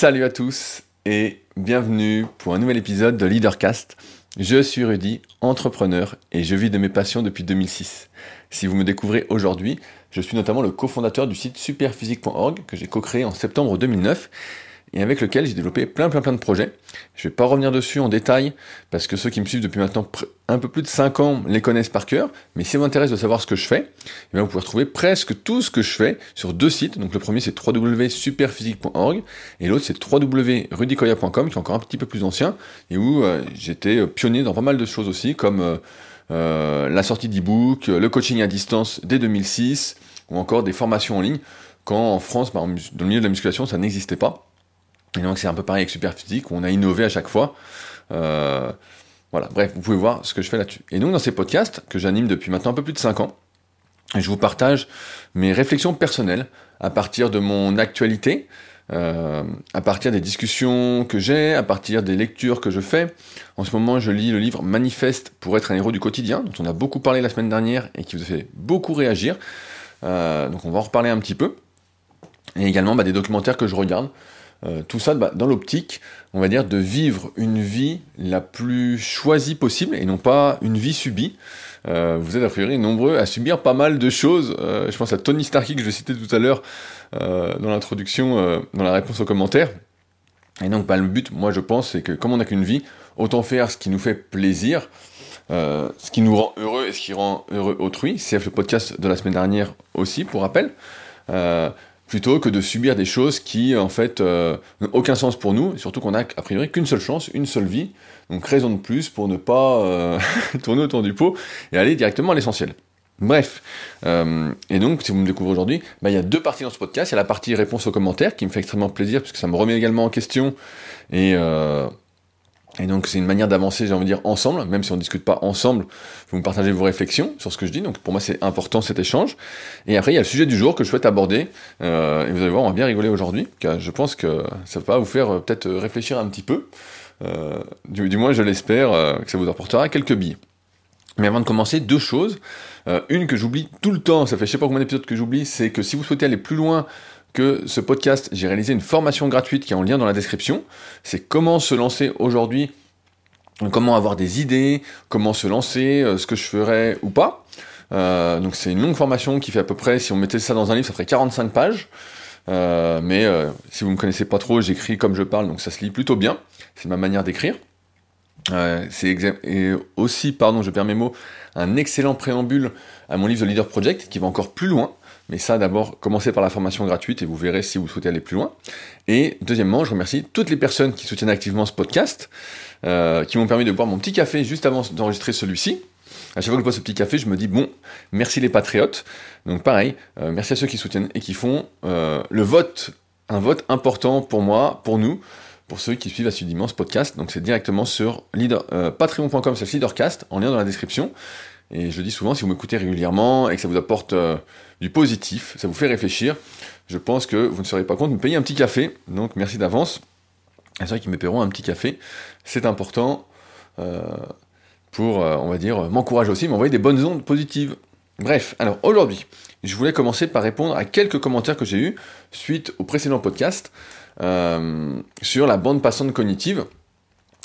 Salut à tous et bienvenue pour un nouvel épisode de Leadercast. Je suis Rudy, entrepreneur et je vis de mes passions depuis 2006. Si vous me découvrez aujourd'hui, je suis notamment le cofondateur du site superphysique.org que j'ai co-créé en septembre 2009 et avec lequel j'ai développé plein plein plein de projets. Je ne vais pas revenir dessus en détail parce que ceux qui me suivent depuis maintenant un peu plus de 5 ans les connaissent par cœur, mais si ça vous intéresse de savoir ce que je fais, eh vous pouvez retrouver presque tout ce que je fais sur deux sites. Donc le premier c'est www.superphysique.org et l'autre c'est www.rudicoya.com qui est encore un petit peu plus ancien et où euh, j'étais pionnier dans pas mal de choses aussi comme euh, euh, la sortie d'e-book, le coaching à distance dès 2006 ou encore des formations en ligne quand en France, bah, dans le milieu de la musculation, ça n'existait pas. Et donc c'est un peu pareil avec Superphysique, où on a innové à chaque fois. Euh, voilà, bref, vous pouvez voir ce que je fais là-dessus. Et donc dans ces podcasts, que j'anime depuis maintenant un peu plus de 5 ans, je vous partage mes réflexions personnelles à partir de mon actualité, euh, à partir des discussions que j'ai, à partir des lectures que je fais. En ce moment, je lis le livre Manifeste pour être un héros du quotidien, dont on a beaucoup parlé la semaine dernière et qui vous a fait beaucoup réagir. Euh, donc on va en reparler un petit peu. Et également bah, des documentaires que je regarde. Euh, tout ça bah, dans l'optique, on va dire, de vivre une vie la plus choisie possible et non pas une vie subie. Euh, vous êtes a priori nombreux à subir pas mal de choses. Euh, je pense à Tony Starkey que je citais tout à l'heure dans l'introduction, dans la réponse aux commentaires. Et donc, bah, le but, moi je pense, c'est que comme on n'a qu'une vie, autant faire ce qui nous fait plaisir, ce qui nous rend heureux et ce qui rend heureux autrui. C'est le podcast de la semaine dernière aussi, pour rappel plutôt que de subir des choses qui en fait euh, n'ont aucun sens pour nous, surtout qu'on a a priori qu'une seule chance, une seule vie, donc raison de plus pour ne pas euh, tourner autour du pot et aller directement à l'essentiel. Bref, euh, et donc si vous me découvrez aujourd'hui, bah, il y a deux parties dans ce podcast, il y a la partie réponse aux commentaires qui me fait extrêmement plaisir puisque ça me remet également en question. Et et donc c'est une manière d'avancer, j'ai envie de dire, ensemble, même si on ne discute pas ensemble, vous me partagez vos réflexions sur ce que je dis, donc pour moi c'est important cet échange. Et après il y a le sujet du jour que je souhaite aborder, euh, et vous allez voir, on va bien rigoler aujourd'hui, car je pense que ça va vous faire euh, peut-être réfléchir un petit peu, euh, du, moins je l'espère, que ça vous apportera quelques billes. Mais avant de commencer, deux choses. une que j'oublie tout le temps, ça fait je sais pas combien d'épisodes que j'oublie, c'est que si vous souhaitez aller plus loin que ce podcast, j'ai réalisé une formation gratuite qui est en lien dans la description. C'est comment se lancer aujourd'hui, comment avoir des idées, comment se lancer, euh, ce que je ferais ou pas. Euh, donc c'est une longue formation qui fait à peu près, si on mettait ça dans un livre, ça ferait 45 pages. Euh, mais si vous me connaissez pas trop, j'écris comme je parle, donc ça se lit plutôt bien. C'est ma manière d'écrire. c'est aussi, pardon, je perds mes mots, un excellent préambule à mon livre The Leader Project qui va encore plus loin. Mais ça, d'abord, commencez par la formation gratuite et vous verrez si vous souhaitez aller plus loin. Et deuxièmement, je remercie toutes les personnes qui soutiennent activement ce podcast, euh, qui m'ont permis de boire mon petit café juste avant d'enregistrer celui-ci. À chaque fois que je bois ce petit café, je me dis, bon, merci les patriotes. Donc pareil, euh, merci à ceux qui soutiennent et qui font euh, le vote, un vote important pour moi, pour nous, pour ceux qui suivent assidûment ce podcast. Donc c'est directement sur leader, patreon.com leadercast, en lien dans la description. Et je le dis souvent, si vous m'écoutez régulièrement et que ça vous apporte du positif, ça vous fait réfléchir. Je pense que vous ne serez pas compte de me payer un petit café, donc merci d'avance. C'est vrai qu'ils me paieront un petit café, c'est important euh, pour, euh, on va dire, m'encourager aussi, m'envoyer des bonnes ondes positives. Bref, alors aujourd'hui, je voulais commencer par répondre à quelques commentaires que j'ai eus suite au précédent podcast euh, sur la bande passante cognitive,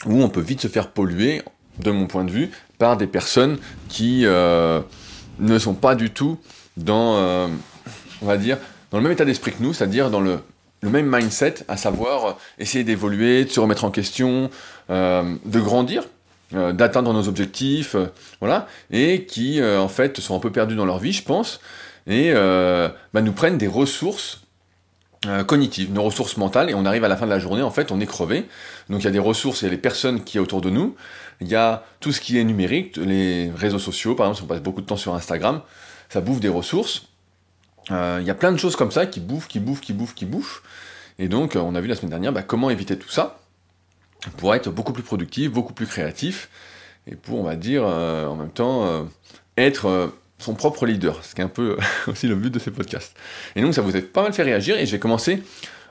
où on peut vite se faire polluer, de mon point de vue, par des personnes qui ne sont pas du tout dans, euh, on va dire, dans le même état d'esprit que nous, c'est-à-dire dans le, même mindset, à savoir euh, essayer d'évoluer, de se remettre en question, euh, de grandir, d'atteindre nos objectifs, voilà, et qui en fait sont un peu perdus dans leur vie, je pense, et bah, nous prennent des ressources cognitives, nos ressources mentales, et on arrive à la fin de la journée, en fait, on est crevé. Donc il y a des ressources, il y a les personnes qui sont autour de nous, il y a tout ce qui est numérique, les réseaux sociaux, par exemple, si on passe beaucoup de temps sur Instagram, ça bouffe des ressources. Euh, il y a plein de choses comme ça qui bouffent, qui bouffent, qui bouffent, qui bouffent. Et donc, euh, on a vu la semaine dernière bah, comment éviter tout ça pour être beaucoup plus productif, beaucoup plus créatif, et pour, on va dire, euh, en même temps, être son propre leader, ce qui est un peu aussi le but de ces podcasts. Et donc, ça vous a pas mal fait réagir, et je vais commencer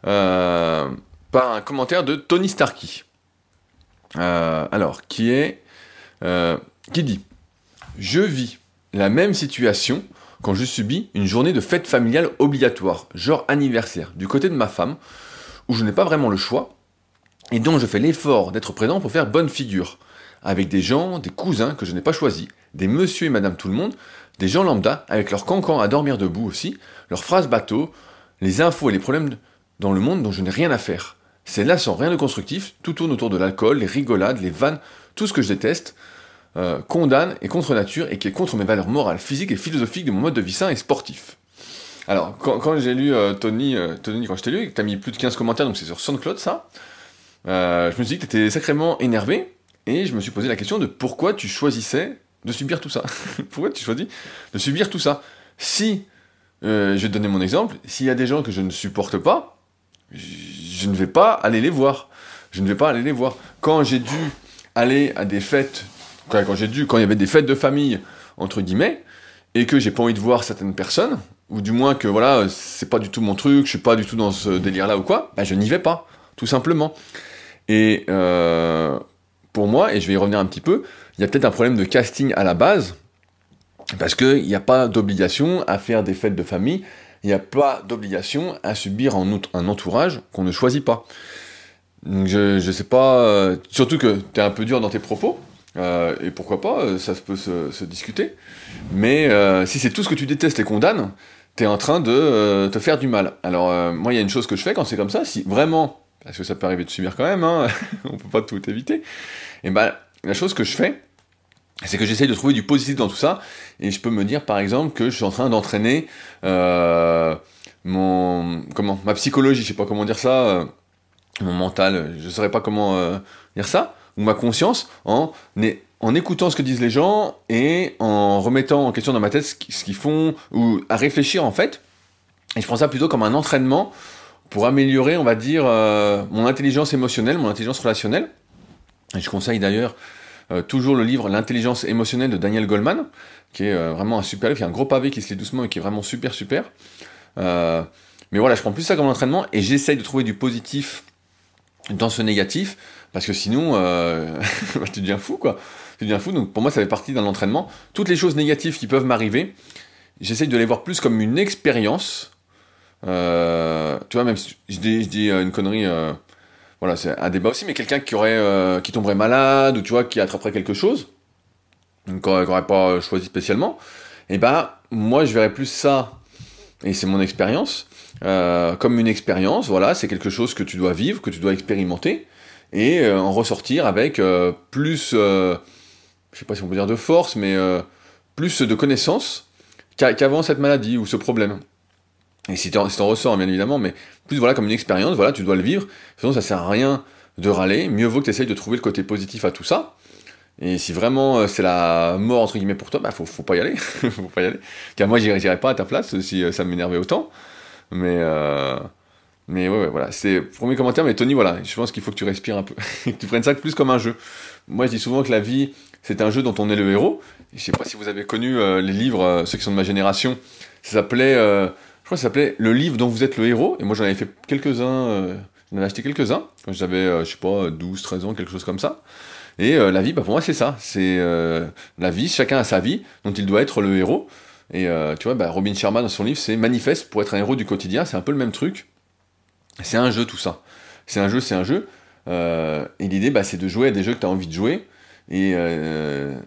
par un commentaire de Tony Starkey. alors, qui est... qui dit « Je vis la même situation quand je subis une journée de fête familiale obligatoire, genre anniversaire, du côté de ma femme, où je n'ai pas vraiment le choix, et dont je fais l'effort d'être présent pour faire bonne figure, avec des gens, des cousins que je n'ai pas choisis, des monsieur et madame tout le monde, des gens lambda, avec leurs cancans à dormir debout aussi, leurs phrases bateau, les infos et les problèmes dans le monde dont je n'ai rien à faire. C'est là sans rien de constructif, tout tourne autour de l'alcool, les rigolades, les vannes, tout ce que je déteste, euh, condamne et contre nature et qui est contre mes valeurs morales, physiques et philosophiques de mon mode de vie sain et sportif. Alors, quand, j'ai lu euh, Tony, euh, Tony, quand je t'ai lu, tu as mis plus de 15 commentaires, donc c'est sur SoundCloud ça, je me suis dit que tu étais sacrément énervé, et je me suis posé la question de pourquoi tu choisissais de subir tout ça. pourquoi tu choisis de subir tout ça? Si, je vais te donner mon exemple, s'il y a des gens que je ne supporte pas, je ne vais pas aller les voir. Je ne vais pas aller les voir. Quand j'ai dû aller à des fêtes, quand, j'ai dû, quand il y avait des fêtes de famille, entre guillemets, et que j'ai pas envie de voir certaines personnes, ou du moins que voilà, c'est pas du tout mon truc, je suis pas du tout dans ce délire-là ou quoi, bah je n'y vais pas, tout simplement. Et euh, pour moi, et je vais y revenir un petit peu, il y a peut-être un problème de casting à la base, parce qu'il n'y a pas d'obligation à faire des fêtes de famille, il n'y a pas d'obligation à subir un, entourage qu'on ne choisit pas. je, je sais pas, euh, surtout que tu es un peu dur dans tes propos, euh, et pourquoi pas, euh, ça peut se, se discuter. Mais si c'est tout ce que tu détestes et condamnes, tu es en train de te faire du mal. Alors moi, il y a une chose que je fais quand c'est comme ça, si vraiment, parce que ça peut arriver de subir quand même, hein, on peut pas tout éviter, et ben la chose que je fais, c'est que j'essaye de trouver du positif dans tout ça, et je peux me dire par exemple que je suis en train d'entraîner euh, mon comment ma psychologie, je sais pas comment dire ça, euh, mon mental, je saurais pas comment euh, dire ça, ou ma conscience en en écoutant ce que disent les gens et en remettant en question dans ma tête ce qu'ils font ou à réfléchir en fait. Et je prends ça plutôt comme un entraînement pour améliorer, on va dire, mon intelligence émotionnelle, mon intelligence relationnelle. Et je conseille d'ailleurs euh, toujours le livre L'intelligence émotionnelle de Daniel Goleman, qui est euh, vraiment un super livre, qui est un gros pavé qui se lit doucement et qui est vraiment super super. Euh, mais voilà, je prends plus ça comme entraînement et j'essaye de trouver du positif dans ce négatif, parce que sinon, tu deviens fou quoi. Tu deviens fou, donc pour moi ça fait partie d'un entraînement. Toutes les choses négatives qui peuvent m'arriver, j'essaye de les voir plus comme une expérience. tu vois, même si je dis, dis une connerie voilà, c'est un débat aussi, mais quelqu'un qui aurait, euh, qui tomberait malade, ou tu vois, qui attraperait quelque chose, qu'on n'aurait pas choisi spécialement, et eh ben, moi, je verrais plus ça, et c'est mon expérience, euh, comme une expérience, voilà, c'est quelque chose que tu dois vivre, que tu dois expérimenter, et euh, en ressortir avec plus, je sais pas si on peut dire de force, mais plus de connaissances qu'avant cette maladie ou ce problème. Et si t'en, si ressors, bien évidemment, mais plus voilà comme une expérience, voilà, tu dois le vivre. Sinon, ça sert à rien de râler. Mieux vaut que tu essayes de trouver le côté positif à tout ça. Et si vraiment euh, c'est la mort entre guillemets pour toi, bah faut, faut pas y aller. faut pas y aller. Car moi, j'irai, pas à ta place si euh, ça m'énervait autant. Mais euh, mais ouais, voilà. C'est premier commentaire. Mais Tony, voilà, je pense qu'il faut que tu respires un peu, que tu prennes ça plus comme un jeu. Moi, je dis souvent que la vie, c'est un jeu dont on est le héros. Je sais pas si vous avez connu les livres, ceux qui sont de ma génération. Ça s'appelait je crois ça s'appelait Le livre dont vous êtes le héros. Et moi, j'en avais fait quelques-uns. Euh, j'en avais acheté quelques-uns quand j'avais, euh, je sais pas, 12, 13 ans, quelque chose comme ça. Et euh, la vie, bah, pour moi, c'est ça. C'est la vie, chacun a sa vie, dont il doit être le héros. Et tu vois, bah, Robin Sharma, dans son livre, c'est manifeste pour être un héros du quotidien. C'est un peu le même truc. C'est un jeu, tout ça. C'est un jeu, c'est un jeu. et l'idée, bah, c'est de jouer à des jeux que tu as envie de jouer. Et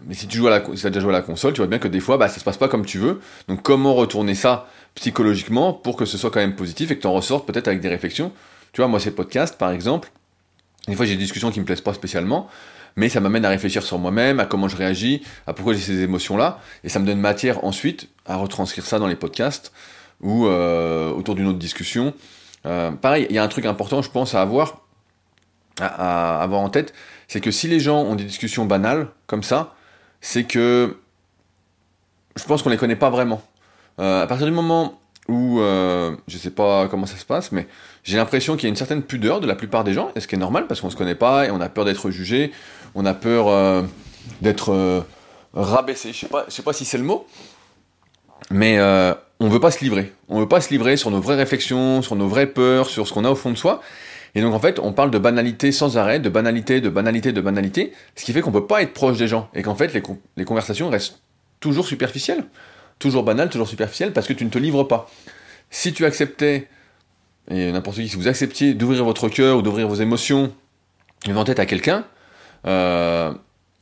mais si tu joues à la, as déjà joué à la console, tu vois bien que des fois, bah, ça se passe pas comme tu veux. Donc, comment retourner ça psychologiquement pour que ce soit quand même positif et que tu en ressortes peut-être avec des réflexions? Tu vois, moi, ces podcasts, par exemple, des fois j'ai des discussions qui me plaisent pas spécialement, mais ça m'amène à réfléchir sur moi-même, à comment je réagis, à pourquoi j'ai ces émotions-là, et ça me donne matière ensuite à retranscrire ça dans les podcasts ou euh, autour d'une autre discussion. Euh, pareil, il y a un truc important, je pense, à avoir, à, avoir en tête, c'est que si les gens ont des discussions banales comme ça, c'est que je pense qu'on les connaît pas vraiment. Euh, à partir du moment où, euh, je sais pas comment ça se passe, mais j'ai l'impression qu'il y a une certaine pudeur de la plupart des gens, et ce qui est normal parce qu'on se connaît pas et on a peur d'être jugé, on a peur euh, d'être rabaissé. Je sais pas, je sais pas si c'est le mot, mais on veut pas se livrer. On veut pas se livrer sur nos vraies réflexions, sur nos vraies peurs, sur ce qu'on a au fond de soi. Et donc en fait, on parle de banalité sans arrêt, de banalité, de banalité, de banalité, ce qui fait qu'on peut pas être proche des gens et qu'en fait les, conversations restent toujours superficielles toujours banal, toujours superficiel, parce que tu ne te livres pas. Si tu acceptais et n'importe qui, si vous acceptiez d'ouvrir votre cœur ou d'ouvrir vos émotions et tête à quelqu'un, euh,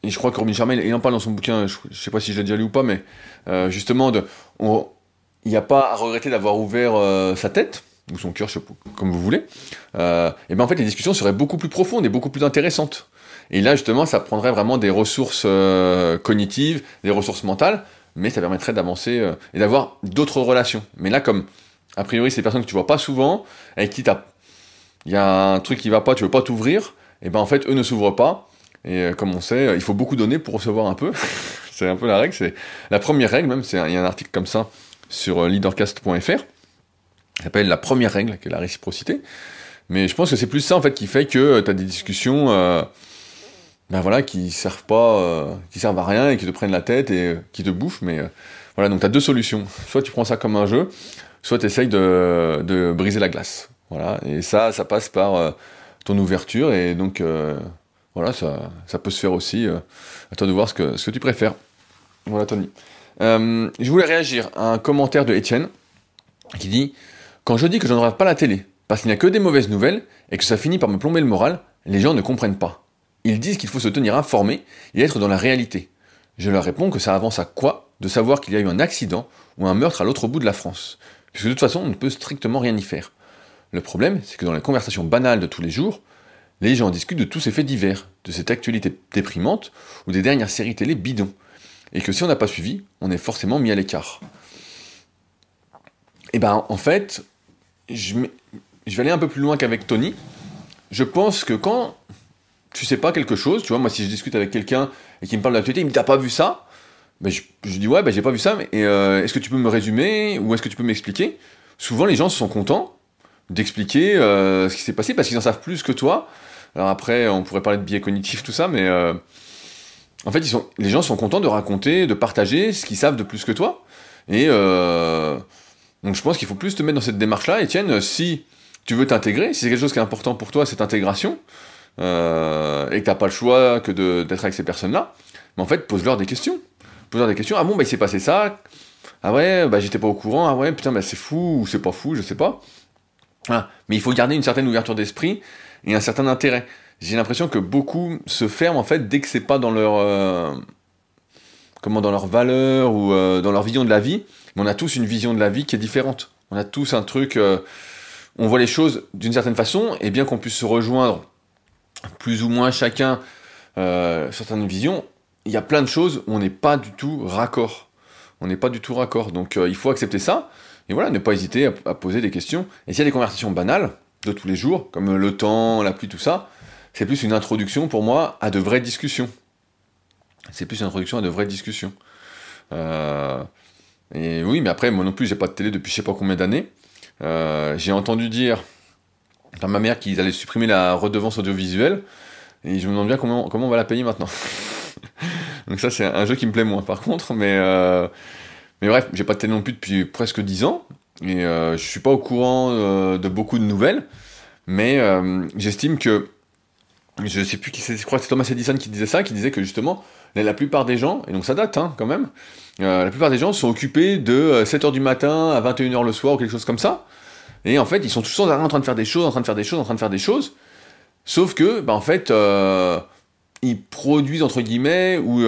et je crois que Robin Sharma, il en parle dans son bouquin, je, ne sais pas si je l'ai déjà lu ou pas, mais euh, justement, de, il n'y a pas à regretter d'avoir ouvert euh, sa tête, ou son cœur, comme vous voulez, euh, et bien en fait les discussions seraient beaucoup plus profondes et beaucoup plus intéressantes. Et là justement, ça prendrait vraiment des ressources euh, cognitives, des ressources mentales, mais ça permettrait d'avancer et d'avoir d'autres relations. Mais là, comme a priori c'est des personnes que tu vois pas souvent, avec qui il y a un truc qui va pas, tu veux pas t'ouvrir, et ben en fait eux ne s'ouvrent pas. Et comme on sait, il faut beaucoup donner pour recevoir un peu. c'est un peu la règle. C'est la première règle même. Il y a un article comme ça sur leadercast.fr s'appelle la première règle, qui est la réciprocité. Mais je pense que c'est plus ça en fait qui fait que euh, tu as des discussions euh, ben voilà, qui servent pas, euh, qui servent à rien et qui te prennent la tête et qui te bouffent. Mais voilà, donc tu as deux solutions. Soit tu prends ça comme un jeu, soit tu essayes de, de, briser la glace. Voilà, et ça, ça passe par ton ouverture et donc voilà, ça, ça peut se faire aussi. à toi de voir ce que, ce que tu préfères. Voilà, Tony. Je voulais réagir à un commentaire de Étienne qui dit quand je dis que je ne regarde pas la télé, parce qu'il n'y a que des mauvaises nouvelles, et que ça finit par me plomber le moral, les gens ne comprennent pas. Ils disent qu'il faut se tenir informé et être dans la réalité. Je leur réponds que ça avance à quoi de savoir qu'il y a eu un accident ou un meurtre à l'autre bout de la France, puisque de toute façon on ne peut strictement rien y faire. Le problème, c'est que dans les conversations banales de tous les jours, les gens discutent de tous ces faits divers, de cette actualité déprimante ou des dernières séries télé bidons, et que si on n'a pas suivi, on est forcément mis à l'écart. Et ben en fait, je, vais aller un peu plus loin qu'avec Tony. Je pense que quand tu sais pas quelque chose, tu vois, moi si je discute avec quelqu'un et qu'il me parle d'actualité, il me dit t'as pas vu ça? Ben, je, dis ouais, ben, j'ai pas vu ça, mais euh, est-ce que tu peux me résumer ou est-ce que tu peux m'expliquer? Souvent les gens sont contents d'expliquer euh, ce qui s'est passé parce qu'ils en savent plus que toi. Alors après, on pourrait parler de biais cognitifs, tout ça, mais euh, en fait, les gens sont contents de raconter, de partager ce qu'ils savent de plus que toi. Et donc je pense qu'il faut plus te mettre dans cette démarche-là. Etienne, si tu veux t'intégrer, si c'est quelque chose qui est important pour toi, cette intégration, euh, et que t'as pas le choix que d'être avec ces personnes-là, mais en fait, pose-leur des questions. Pose-leur des questions. Ah bon, bah il s'est passé ça. Ah ouais, bah j'étais pas au courant. Ah ouais, putain, bah c'est fou ou c'est pas fou, je sais pas. Ah, mais il faut garder une certaine ouverture d'esprit et un certain intérêt. J'ai l'impression que beaucoup se ferment en fait dès que c'est pas dans leur euh, comment dans leur valeur ou euh, dans leur vision de la vie mais on a tous une vision de la vie qui est différente. On a tous un truc, euh, on voit les choses d'une certaine façon, et bien qu'on puisse se rejoindre plus ou moins chacun euh, certaines visions, il y a plein de choses où on n'est pas du tout raccord. On n'est pas du tout raccord. Donc il faut accepter ça, et voilà, ne pas hésiter à, à poser des questions. Et s'il y a des conversations banales de tous les jours, comme le temps, la pluie, tout ça, c'est plus une introduction pour moi à de vraies discussions. C'est plus une introduction à de vraies discussions. Euh, et oui, mais après, moi non plus, j'ai pas de télé depuis je sais pas combien d'années. Euh, j'ai entendu dire par ma mère qu'ils allaient supprimer la redevance audiovisuelle. Et je me demande bien comment, comment on va la payer maintenant. Donc ça, c'est un jeu qui me plaît moins, par contre. Mais, euh, mais bref, j'ai pas de télé non plus depuis presque 10 ans. Et je suis pas au courant de beaucoup de nouvelles. Mais j'estime que je sais plus qui c'est, je crois que c'est Thomas Edison qui disait ça, qui disait que justement, la, plupart des gens, et donc ça date hein, quand même, euh, la plupart des gens sont occupés de 7h euh, du matin à 21h le soir ou quelque chose comme ça, et en fait ils sont tous en train de faire des choses, en train de faire des choses, en train de faire des choses, sauf que, bah, en fait, euh, ils produisent entre guillemets, ou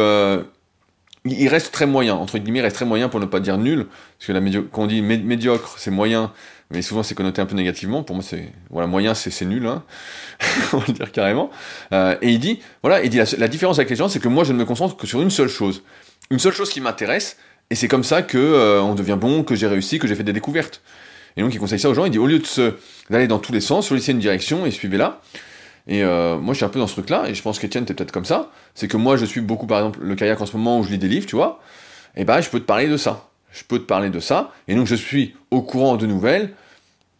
ils restent très moyens, entre guillemets, ils restent très moyens pour ne pas dire nul, parce que la quand on dit médiocre, c'est moyen, mais souvent c'est connoté un peu négativement. Pour moi, c'est voilà, moyen, c'est nul, hein on va le dire carrément. Euh, et il dit, voilà, il dit la, différence avec les gens, c'est que moi, je ne me concentre que sur une seule chose, une seule chose qui m'intéresse, et c'est comme ça que euh, on devient bon, que j'ai réussi, que j'ai fait des découvertes. Et donc il conseille ça aux gens. Il dit au lieu d'aller dans tous les sens, choisissez une direction et suivez-la. Et euh, moi, je suis un peu dans ce truc-là, et je pense qu'Etienne, t'es peut-être comme ça. C'est que moi, je suis beaucoup, par exemple, le kayak en ce moment où je lis des livres, tu vois. Et ben, je peux te parler de ça je peux te parler de ça. Et donc je suis au courant de nouvelles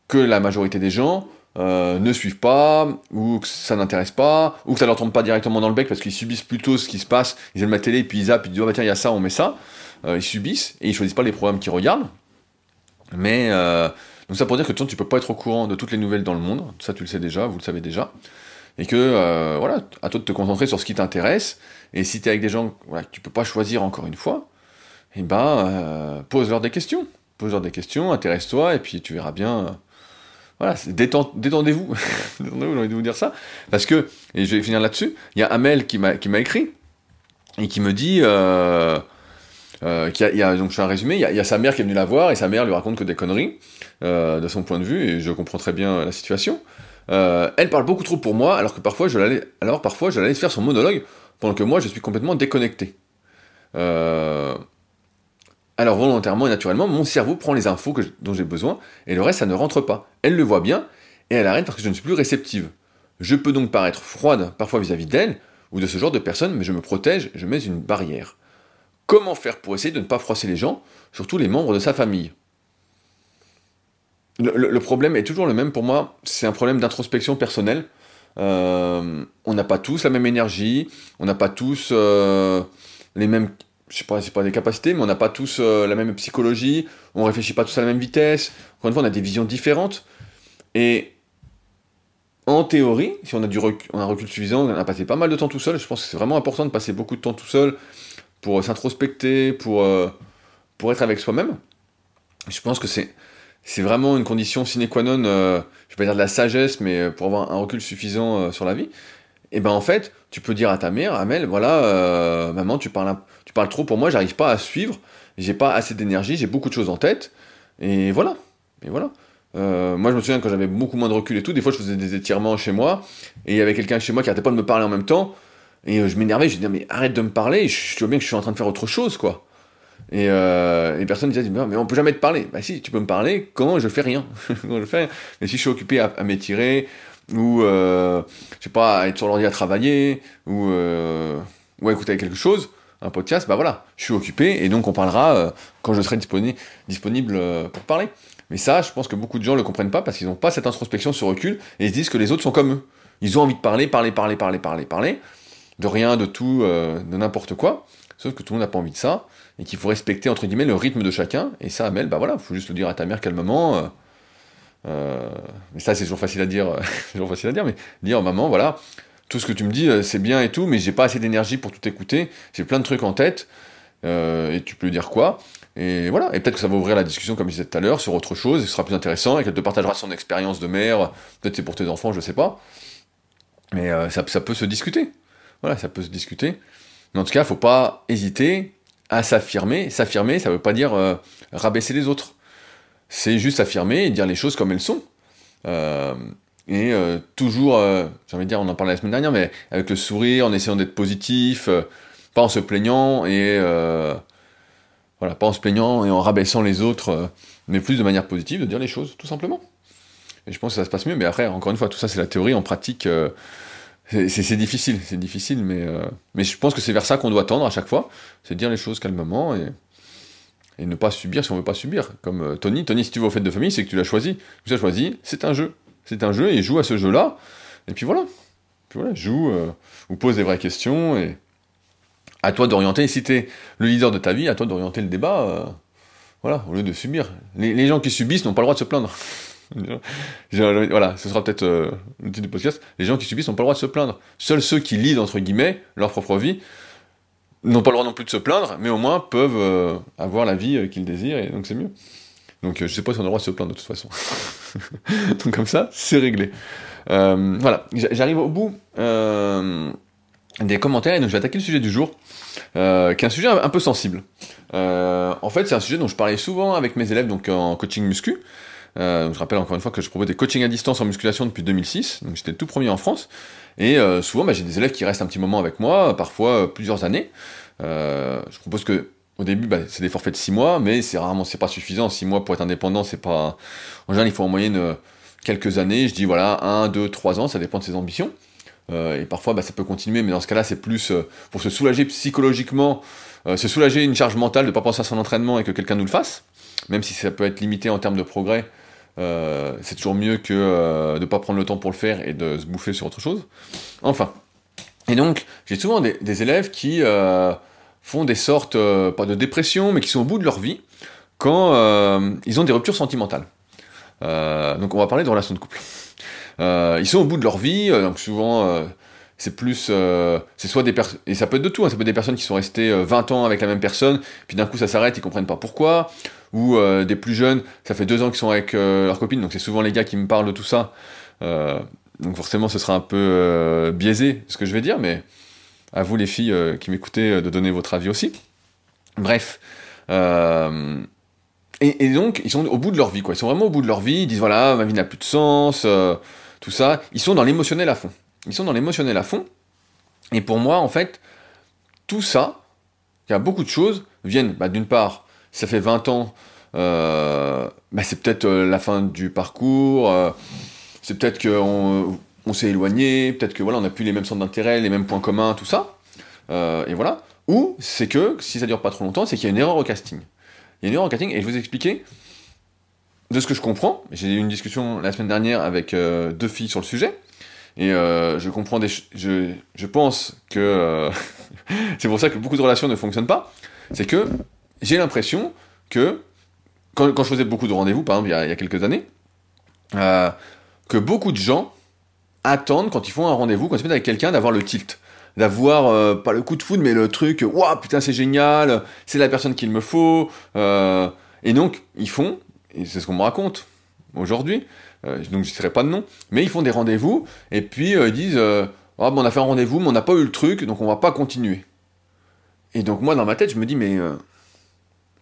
que la majorité des gens euh, ne suivent pas, ou que ça n'intéresse pas, ou que ça leur tombe pas directement dans le bec parce qu'ils subissent plutôt ce qui se passe. Ils aiment la télé, puis ils zappent, ils disent oh bah tiens il y a ça, on met ça. Euh, ils subissent et ils choisissent pas les programmes qu'ils regardent. Mais euh, donc ça pour dire que tu peux pas être au courant de toutes les nouvelles dans le monde. Ça tu le sais déjà, vous le savez déjà. Et que voilà, à toi de te concentrer sur ce qui t'intéresse. Et si tu es avec des gens voilà, que tu peux pas choisir encore une fois, eh ben, euh, pose-leur des questions. Pose-leur des questions, intéresse-toi, et puis tu verras bien, voilà, détendez-vous. détendez-vous, j'ai envie de vous dire ça. Parce que, et je vais finir là-dessus, il y a Amel qui m'a, écrit et qui me dit. Euh, euh, y a, donc je fais un résumé, il y, a, sa mère qui est venue la voir et sa mère lui raconte que des conneries euh, de son point de vue et je comprends très bien la situation. Euh, elle parle beaucoup trop pour moi alors que parfois je l'allais, parfois je faire son monologue pendant que moi je suis complètement déconnecté. Alors volontairement et naturellement, mon cerveau prend les infos dont j'ai besoin, et le reste, ça ne rentre pas. Elle le voit bien, et elle arrête parce que je ne suis plus réceptive. Je peux donc paraître froide parfois vis-à-vis d'elle, ou de ce genre de personnes, mais je me protège, je mets une barrière. Comment faire pour essayer de ne pas froisser les gens, surtout les membres de sa famille? Le, problème est toujours le même pour moi, c'est un problème d'introspection personnelle. Euh, on n'a pas tous la même énergie, on n'a pas tous euh, les mêmes je sais pas, c'est pas des capacités, mais on n'a pas tous euh, la même psychologie, on réfléchit pas tous à la même vitesse. Encore une fois, on a des visions différentes. Et en théorie, si on a, du a un recul suffisant, on a passé pas mal de temps tout seul, je pense que c'est vraiment important de passer beaucoup de temps tout seul pour euh, s'introspecter, pour, euh, pour être avec soi-même. Je pense que c'est, c'est vraiment une condition sine qua non, je vais pas dire de la sagesse, mais pour avoir un recul suffisant sur la vie et ben en fait, tu peux dire à ta mère, Amel, voilà, euh, maman, tu parles, tu parles trop pour moi, j'arrive pas à suivre, j'ai pas assez d'énergie, j'ai beaucoup de choses en tête, et voilà, et voilà. Euh, moi, je me souviens quand j'avais beaucoup moins de recul et tout, des fois, je faisais des étirements chez moi, et il y avait quelqu'un chez moi qui arrêtait pas de me parler en même temps, et euh, je m'énervais, je disais, mais arrête de me parler, je vois bien que je suis en train de faire autre chose, quoi. Et, euh, et personne disait, mais on peut jamais te parler. Bah si, tu peux me parler quand je fais rien? quand je fais? Rien. Mais si je suis occupé à, à m'étirer, ou euh, je sais pas, être sur l'ordi à travailler, ou, euh, ou à écouter quelque chose, un podcast, bah voilà, je suis occupé, et donc on parlera euh, quand je serai disponible, euh, pour parler. Mais ça, je pense que beaucoup de gens ne le comprennent pas parce qu'ils n'ont pas cette introspection, ce recul, et ils se disent que les autres sont comme eux. Ils ont envie de parler, parler, parler, parler, parler, parler, de rien, de tout, euh, de n'importe quoi, sauf que tout le monde n'a pas envie de ça, et qu'il faut respecter, entre guillemets, le rythme de chacun, et ça, Amel, bah voilà, faut juste le dire à ta mère calmement, mais ça, c'est toujours facile à dire, toujours facile à dire, mais dire maman, voilà, tout ce que tu me dis, euh, c'est bien et tout, mais j'ai pas assez d'énergie pour tout écouter, j'ai plein de trucs en tête, euh, et tu peux lui dire quoi et voilà, et peut-être que ça va ouvrir la discussion, comme je disais tout à l'heure, sur autre chose, et ce sera plus intéressant, et qu'elle te partagera son expérience de mère, peut-être c'est pour tes enfants, je sais pas. Mais ça, ça, peut se discuter. Voilà, ça peut se discuter. Mais en tout cas, faut pas hésiter à s'affirmer. S'affirmer, ça veut pas dire rabaisser les autres c'est juste affirmer et dire les choses comme elles sont. Euh, et euh, toujours, euh, j'ai envie de dire, on en parlait la semaine dernière, mais avec le sourire, en essayant d'être positif, pas en se plaignant et voilà, pas en se plaignant et en rabaissant les autres, mais plus de manière positive, de dire les choses, tout simplement. Et je pense que ça se passe mieux, mais après, encore une fois, tout ça c'est la théorie, en pratique, c'est difficile, c'est difficile, mais, mais je pense que c'est vers ça qu'on doit tendre à chaque fois, c'est dire les choses calmement et et ne pas subir si on veut pas subir. Comme euh, Tony, Tony, si tu vas aux fêtes de famille, c'est que tu l'as choisi. Tu l'as choisi, c'est un jeu. C'est un jeu et joue à ce jeu-là. Et puis voilà. Puis voilà, joue euh, ou pose des vraies questions et à toi d'orienter. Si t'es le leader de ta vie, à toi d'orienter le débat. Euh, voilà, au lieu de subir. Les, gens qui subissent n'ont pas le droit de se plaindre. voilà, ce sera peut-être le titre du podcast. Les gens qui subissent n'ont pas le droit de se plaindre. Seuls ceux qui lisent, entre guillemets, leur propre vie n'ont pas le droit non plus de se plaindre, mais au moins peuvent euh, avoir la vie euh, qu'ils désirent, et donc c'est mieux. Donc euh, je sais pas si on a le droit de se plaindre de toute façon. donc comme ça, c'est réglé. voilà, j'arrive au bout des commentaires, et donc je vais attaquer le sujet du jour, qui est un sujet un peu sensible. en fait, c'est un sujet dont je parlais souvent avec mes élèves donc en coaching muscu. Euh, je rappelle encore une fois que je propose des coachings à distance en musculation depuis 2006, donc j'étais le tout premier en France. Et euh, souvent, bah, j'ai des élèves qui restent un petit moment avec moi, parfois euh, plusieurs années. Euh, je propose que au début, bah, c'est des forfaits de 6 mois, mais c'est rarement, c'est pas suffisant. 6 mois pour être indépendant, c'est pas. En général, il faut en moyenne quelques années. Je dis voilà, 1, 2, 3 ans, ça dépend de ses ambitions. et parfois, bah, ça peut continuer, mais dans ce cas-là, c'est plus pour se soulager psychologiquement, se soulager une charge mentale de pas penser à son entraînement et que quelqu'un nous le fasse, même si ça peut être limité en termes de progrès. Euh, c'est toujours mieux que euh, de ne pas prendre le temps pour le faire et de se bouffer sur autre chose. Enfin. Et donc, j'ai souvent des, élèves qui euh, font des sortes, pas de dépression, mais qui sont au bout de leur vie quand ils ont des ruptures sentimentales. donc, on va parler de relations de couple. ils sont au bout de leur vie, donc souvent c'est plus, euh, c'est soit des personnes, et ça peut être de tout, hein, ça peut être des personnes qui sont restées 20 ans avec la même personne, puis d'un coup ça s'arrête, ils comprennent pas pourquoi, ou des plus jeunes, ça fait deux ans qu'ils sont avec leur copine, donc c'est souvent les gars qui me parlent de tout ça, donc forcément ce sera un peu biaisé ce que je vais dire, mais à vous les filles qui m'écoutez de donner votre avis aussi. Bref. Euh, et, donc, ils sont au bout de leur vie, quoi. Ils sont vraiment au bout de leur vie. Ils disent voilà, ma vie n'a plus de sens, euh, tout ça. Ils sont dans l'émotionnel à fond. Ils sont dans l'émotionnel à fond. Et pour moi, en fait, tout ça, il y a beaucoup de choses, viennent, bah, d'une part, ça fait 20 ans, euh, bah, c'est peut-être la fin du parcours, c'est peut-être qu'on on, s'est éloigné, peut-être que voilà, on n'a plus les mêmes centres d'intérêt, les mêmes points communs, tout ça. et voilà. Ou c'est que, si ça dure pas trop longtemps, c'est qu'il y a une erreur au casting. Il y a une erreur au casting, et je vais vous expliquer, de ce que je comprends, j'ai eu une discussion la semaine dernière avec euh, deux filles sur le sujet, et euh, je comprends des... Je, je pense que... Euh, c'est pour ça que beaucoup de relations ne fonctionnent pas, c'est que j'ai l'impression que, quand, quand, je faisais beaucoup de rendez-vous, par exemple, il y a quelques années, que beaucoup de gens attendent, quand ils font un rendez-vous, quand ils se mettent avec quelqu'un, d'avoir le tilt. D'avoir euh, pas le coup de foudre mais le truc waouh putain c'est génial c'est la personne qu'il me faut euh, et donc ils font et c'est ce qu'on me raconte aujourd'hui. Euh, donc je ne pas de nom mais ils font des rendez-vous et puis ils disent oh, on a fait un rendez-vous mais on n'a pas eu le truc donc on va pas continuer et donc moi dans ma tête je me dis mais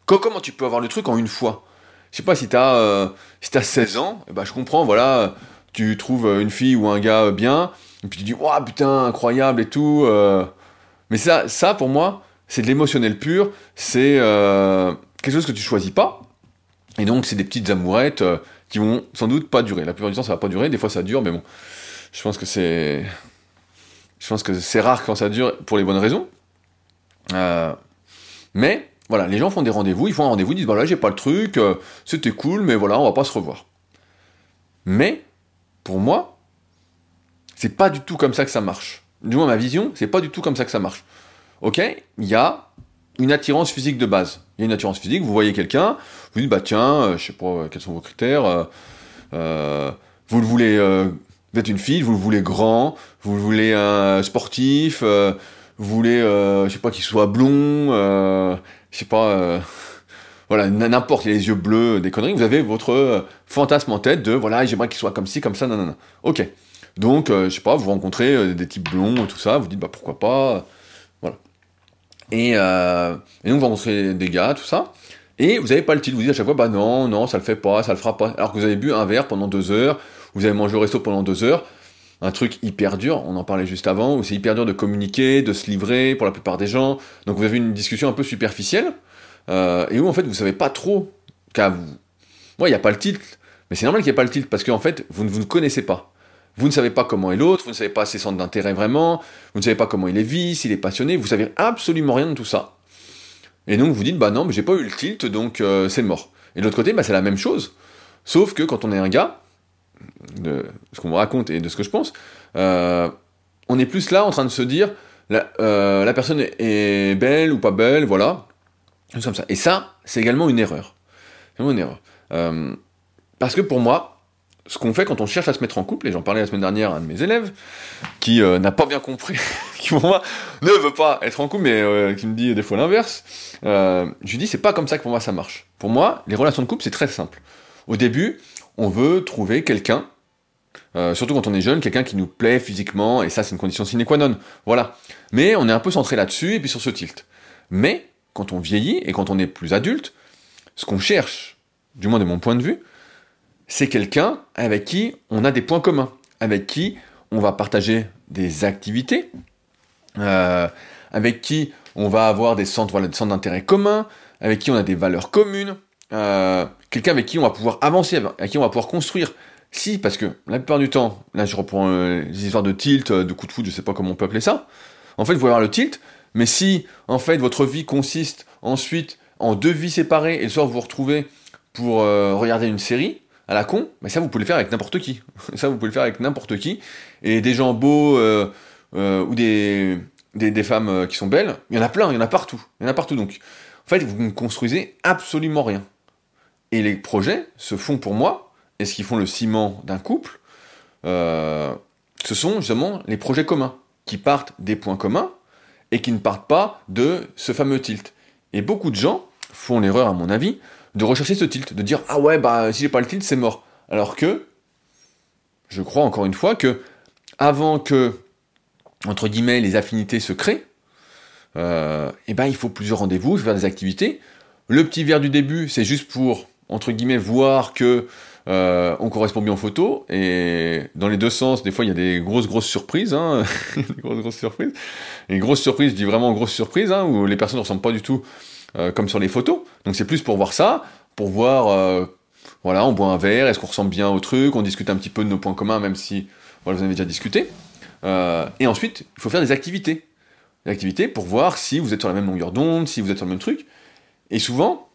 comment tu peux avoir le truc en une fois? Je sais pas si t'as si as 16 ans et eh ben je comprends voilà tu trouves une fille ou un gars bien et puis tu dis, waouh, putain, incroyable et tout. Euh. Mais ça, ça, pour moi, c'est de l'émotionnel pur. C'est euh, quelque chose que tu choisis pas. Et donc, c'est des petites amourettes euh, qui vont sans doute pas durer. La plupart du temps, ça va pas durer. Des fois, ça dure, mais bon. Je pense que c'est. Je pense que c'est rare quand ça dure pour les bonnes raisons. mais voilà, les gens font des rendez-vous, ils font un rendez-vous, ils disent voilà, j'ai pas le truc, c'était cool, mais voilà, on va pas se revoir. Mais pour moi, c'est pas du tout comme ça que ça marche. Du moins, ma vision, c'est pas du tout comme ça que ça marche. Ok? Il y a une attirance physique de base. Il y a une attirance physique, vous voyez quelqu'un, vous dites, bah tiens, euh, je sais pas, euh, quels sont vos critères, euh, vous le voulez, vous êtes une fille, vous le voulez grand, vous le voulez un sportif, vous voulez, je sais pas, qu'il soit blond, je sais pas, voilà, n'importe, les yeux bleus, des conneries, vous avez votre fantasme en tête de, voilà, j'aimerais qu'il soit comme ci, comme ça, non. Ok. Donc, euh, je sais pas, vous rencontrez euh, des types blonds, tout ça, vous dites, bah pourquoi pas, voilà. Et, euh, et, donc, vous rencontrez des gars, tout ça, et vous n'avez pas le titre, vous dites à chaque fois, bah non, non, ça le fait pas, ça le fera pas. Alors que vous avez bu un verre pendant deux heures, vous avez mangé au resto pendant deux heures, un truc hyper dur, on en parlait juste avant, où c'est hyper dur de communiquer, de se livrer pour la plupart des gens. Donc vous avez une discussion un peu superficielle, et où en fait vous savez pas trop qu'à vous. Moi, il n'y a pas le titre, mais c'est normal qu'il n'y ait pas le titre, parce qu'en fait, vous ne vous connaissez pas. Vous ne savez pas comment est l'autre, vous ne savez pas ses centres d'intérêt vraiment, vous ne savez pas comment il est vit, s'il est passionné, vous savez absolument rien de tout ça. Et donc vous dites, bah non, mais j'ai pas eu le tilt, donc euh, c'est mort. Et de l'autre côté, bah, c'est la même chose. Sauf que quand on est un gars, de ce qu'on me raconte et de ce que je pense, euh, on est plus là en train de se dire, la, euh, la personne est belle ou pas belle, voilà. Comme ça. Et ça, c'est également une erreur. C'est une erreur. parce que pour moi, ce qu'on fait quand on cherche à se mettre en couple, et j'en parlais la semaine dernière à un de mes élèves, qui euh, n'a pas bien compris, qui pour moi ne veut pas être en couple, mais euh, qui me dit des fois l'inverse, euh, je lui dis c'est pas comme ça que pour moi ça marche. Pour moi, les relations de couple c'est très simple. Au début, on veut trouver quelqu'un, surtout quand on est jeune, quelqu'un qui nous plaît physiquement, et ça c'est une condition sine qua non, voilà. Mais on est un peu centré là-dessus, et puis sur ce tilt. Mais, quand on vieillit, et quand on est plus adulte, ce qu'on cherche, du moins de mon point de vue, c'est quelqu'un avec qui on a des points communs, avec qui on va partager des activités, euh, avec qui on va avoir des centres, d'intérêt communs, avec qui on a des valeurs communes, euh, quelqu'un avec qui on va pouvoir avancer, avec qui on va pouvoir construire. Si, parce que la plupart du temps, là je reprends euh, les histoires de tilt, de coup de foot, je sais pas comment on peut appeler ça. En fait, vous pouvez avoir le tilt, mais si en fait votre vie consiste ensuite en deux vies séparées et le soir vous vous retrouvez pour regarder une série, à la con, mais ça vous pouvez le faire avec n'importe qui. ça vous pouvez le faire avec n'importe qui. Et des gens beaux euh, euh, ou des, des, femmes euh, qui sont belles, il y en a plein, il y en a partout. Il y en a partout. Donc, en fait, vous ne construisez absolument rien. Et les projets se font pour moi, et ce qui font le ciment d'un couple, ce sont justement les projets communs. qui partent des points communs et qui ne partent pas de ce fameux tilt. Et beaucoup de gens font l'erreur, à mon avis, de rechercher ce tilt, de dire ah ouais bah si j'ai pas le tilt c'est mort. Alors que je crois encore une fois que avant que entre guillemets les affinités se créent, euh, eh ben il faut plusieurs rendez-vous, faire des activités. Le petit verre du début c'est juste pour entre guillemets voir que euh, on correspond bien aux photos et dans les deux sens, des fois il y a des grosses grosses surprises, hein, des grosses grosses surprises. Et grosses surprises, je dis vraiment grosses surprises, hein, où les personnes ne ressemblent pas du tout euh, comme sur les photos. Donc c'est plus pour voir ça, pour voir, euh, voilà, on boit un verre, est-ce qu'on ressemble bien au truc, on discute un petit peu de nos points communs, même si voilà, vous en avez déjà discuté. et ensuite, il faut faire des activités, des activités pour voir si vous êtes sur la même longueur d'onde, si vous êtes sur le même truc. Et souvent,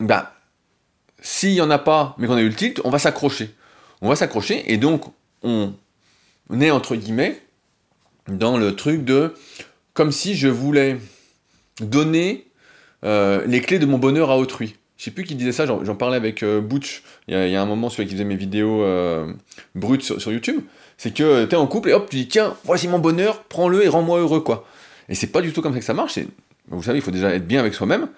bah s'il n'y en a pas, mais qu'on a eu le tilt, on va s'accrocher. On va s'accrocher, et donc on est entre guillemets dans le truc de comme si je voulais donner euh, les clés de mon bonheur à autrui. Je sais plus qui disait ça, j'en parlais avec euh, Butch, il y, a, un moment, celui qui faisait mes vidéos euh, brutes sur, YouTube, c'est que tu es en couple et hop, tu dis tiens, voici mon bonheur, prends-le et rends-moi heureux, quoi. Et c'est pas du tout comme ça que ça marche, vous savez, il faut déjà être bien avec soi-même,